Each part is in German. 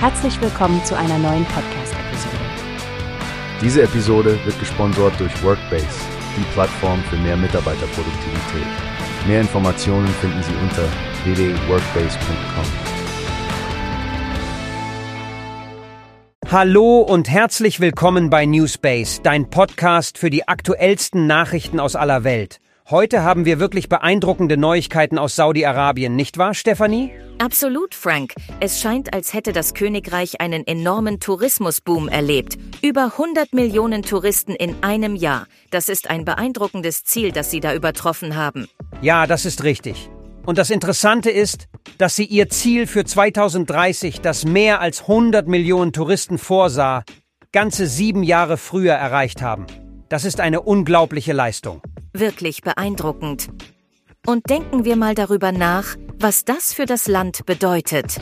Herzlich willkommen zu einer neuen Podcast-Episode. Diese Episode wird gesponsert durch Workbase, die Plattform für mehr Mitarbeiterproduktivität. Mehr Informationen finden Sie unter www.workbase.com. Hallo und herzlich willkommen bei Newspace, dein Podcast für die aktuellsten Nachrichten aus aller Welt. Heute haben wir wirklich beeindruckende Neuigkeiten aus Saudi-Arabien, nicht wahr, Stefanie? Absolut, Frank. Es scheint, als hätte das Königreich einen enormen Tourismusboom erlebt. Über 100 Millionen Touristen in einem Jahr. Das ist ein beeindruckendes Ziel, das Sie da übertroffen haben. Ja, das ist richtig. Und das Interessante ist, dass sie ihr Ziel für 2030, das mehr als 100 Millionen Touristen vorsah, ganze sieben Jahre früher erreicht haben. Das ist eine unglaubliche Leistung. Wirklich beeindruckend. Und denken wir mal darüber nach, was das für das Land bedeutet.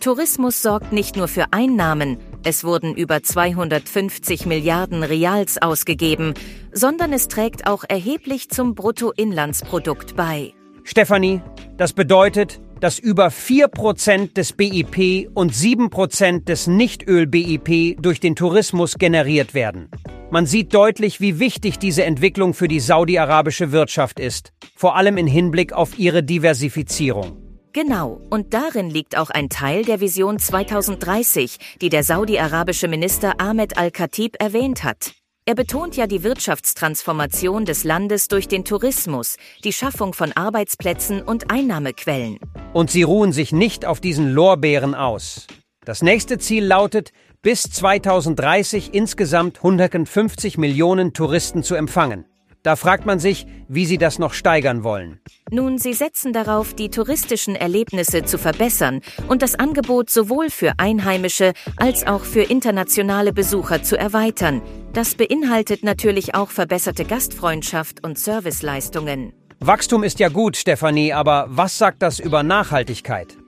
Tourismus sorgt nicht nur für Einnahmen, es wurden über 250 Milliarden Reals ausgegeben, sondern es trägt auch erheblich zum Bruttoinlandsprodukt bei. Stefanie, das bedeutet, dass über 4% des BIP und 7% des Nichtöl-BIP durch den Tourismus generiert werden. Man sieht deutlich, wie wichtig diese Entwicklung für die saudi-arabische Wirtschaft ist, vor allem in Hinblick auf ihre Diversifizierung. Genau, und darin liegt auch ein Teil der Vision 2030, die der saudi-arabische Minister Ahmed Al-Khatib erwähnt hat. Er betont ja die Wirtschaftstransformation des Landes durch den Tourismus, die Schaffung von Arbeitsplätzen und Einnahmequellen. Und sie ruhen sich nicht auf diesen Lorbeeren aus. Das nächste Ziel lautet, bis 2030 insgesamt 150 Millionen Touristen zu empfangen. Da fragt man sich, wie sie das noch steigern wollen. Nun, sie setzen darauf, die touristischen Erlebnisse zu verbessern und das Angebot sowohl für einheimische als auch für internationale Besucher zu erweitern. Das beinhaltet natürlich auch verbesserte Gastfreundschaft und Serviceleistungen. Wachstum ist ja gut, Stefanie, aber was sagt das über Nachhaltigkeit?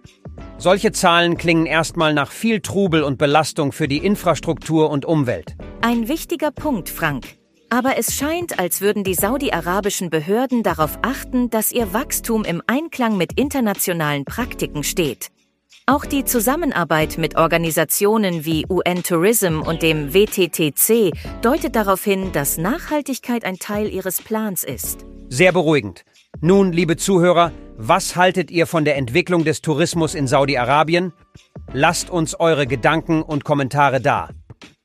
Solche Zahlen klingen erstmal nach viel Trubel und Belastung für die Infrastruktur und Umwelt. Ein wichtiger Punkt, Frank. Aber es scheint, als würden die saudi-arabischen Behörden darauf achten, dass ihr Wachstum im Einklang mit internationalen Praktiken steht. Auch die Zusammenarbeit mit Organisationen wie UN Tourism und dem WTTC deutet darauf hin, dass Nachhaltigkeit ein Teil ihres Plans ist. Sehr beruhigend. Nun, liebe Zuhörer, was haltet ihr von der Entwicklung des Tourismus in Saudi-Arabien? Lasst uns eure Gedanken und Kommentare da.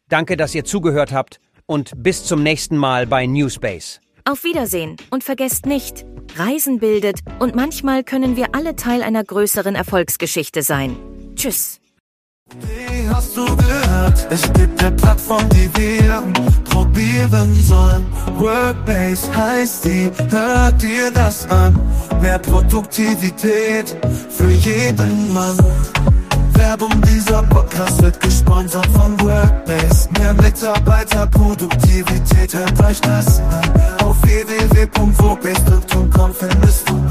Danke, dass ihr zugehört habt und bis zum nächsten Mal bei Newspace. Auf Wiedersehen und vergesst nicht, Reisen bildet und manchmal können wir alle Teil einer größeren Erfolgsgeschichte sein. Tschüss. Wie hast du gehört? Es gibt eine Plattform, die wir probieren sollen. Workbase heißt die, hört dir das an. Mehr Produktivität für jeden Mann. Werbung, dieser Podcast wird gesponsert von Workbase. Mehr Mitarbeiterproduktivität, hört euch das an. Auf www.workbase.com findest du